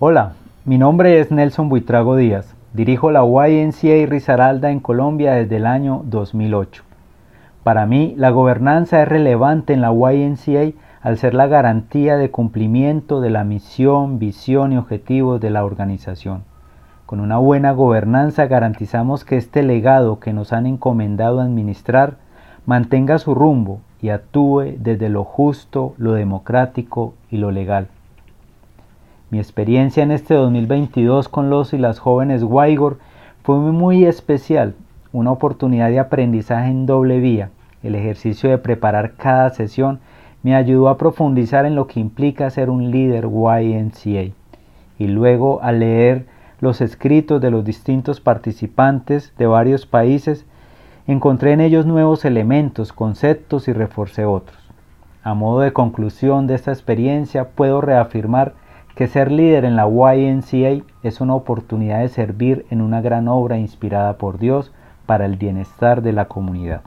Hola, mi nombre es Nelson Buitrago Díaz. Dirijo la YNCA Risaralda en Colombia desde el año 2008. Para mí, la gobernanza es relevante en la YNCA al ser la garantía de cumplimiento de la misión, visión y objetivos de la organización. Con una buena gobernanza garantizamos que este legado que nos han encomendado administrar mantenga su rumbo y actúe desde lo justo, lo democrático y lo legal. Mi experiencia en este 2022 con los y las jóvenes Waigor fue muy especial, una oportunidad de aprendizaje en doble vía. El ejercicio de preparar cada sesión me ayudó a profundizar en lo que implica ser un líder YNCA y luego al leer los escritos de los distintos participantes de varios países, encontré en ellos nuevos elementos, conceptos y reforcé otros. A modo de conclusión de esta experiencia, puedo reafirmar que ser líder en la YNCA es una oportunidad de servir en una gran obra inspirada por Dios para el bienestar de la comunidad.